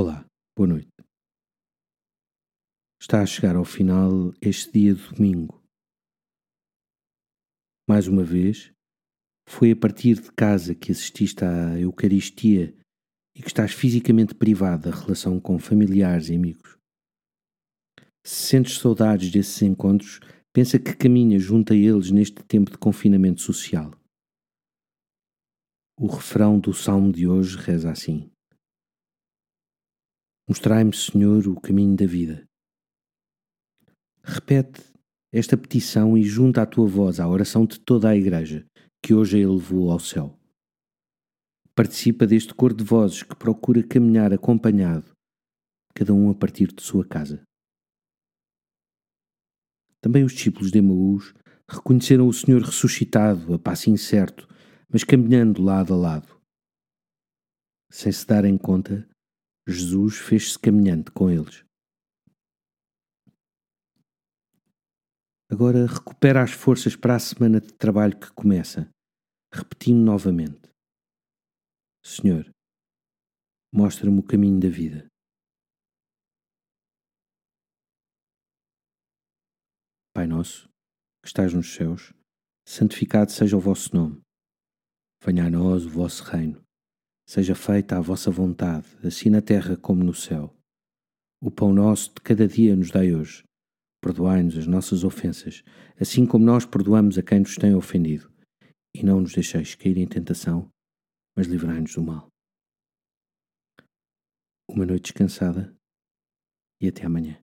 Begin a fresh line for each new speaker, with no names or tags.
Olá, boa noite. Está a chegar ao final este dia de domingo. Mais uma vez, foi a partir de casa que assististe à Eucaristia e que estás fisicamente privado da relação com familiares e amigos. Se sentes saudades desses encontros, pensa que caminhas junto a eles neste tempo de confinamento social. O refrão do salmo de hoje reza assim. Mostrai-me, Senhor, o caminho da vida. Repete esta petição e junta a tua voz à oração de toda a Igreja, que hoje a elevou ao céu. Participa deste cor de vozes que procura caminhar acompanhado, cada um a partir de sua casa. Também os discípulos de Emaús reconheceram o Senhor ressuscitado a passo incerto, mas caminhando lado a lado. Sem se darem conta, Jesus fez-se caminhante com eles. Agora recupera as forças para a semana de trabalho que começa, repetindo novamente: Senhor, mostra-me o caminho da vida. Pai nosso, que estás nos céus, santificado seja o vosso nome. Venha a nós o vosso reino Seja feita a vossa vontade, assim na terra como no céu. O pão nosso de cada dia nos dai hoje. Perdoai-nos as nossas ofensas, assim como nós perdoamos a quem nos tem ofendido. E não nos deixeis cair em tentação, mas livrai-nos do mal. Uma noite descansada e até amanhã.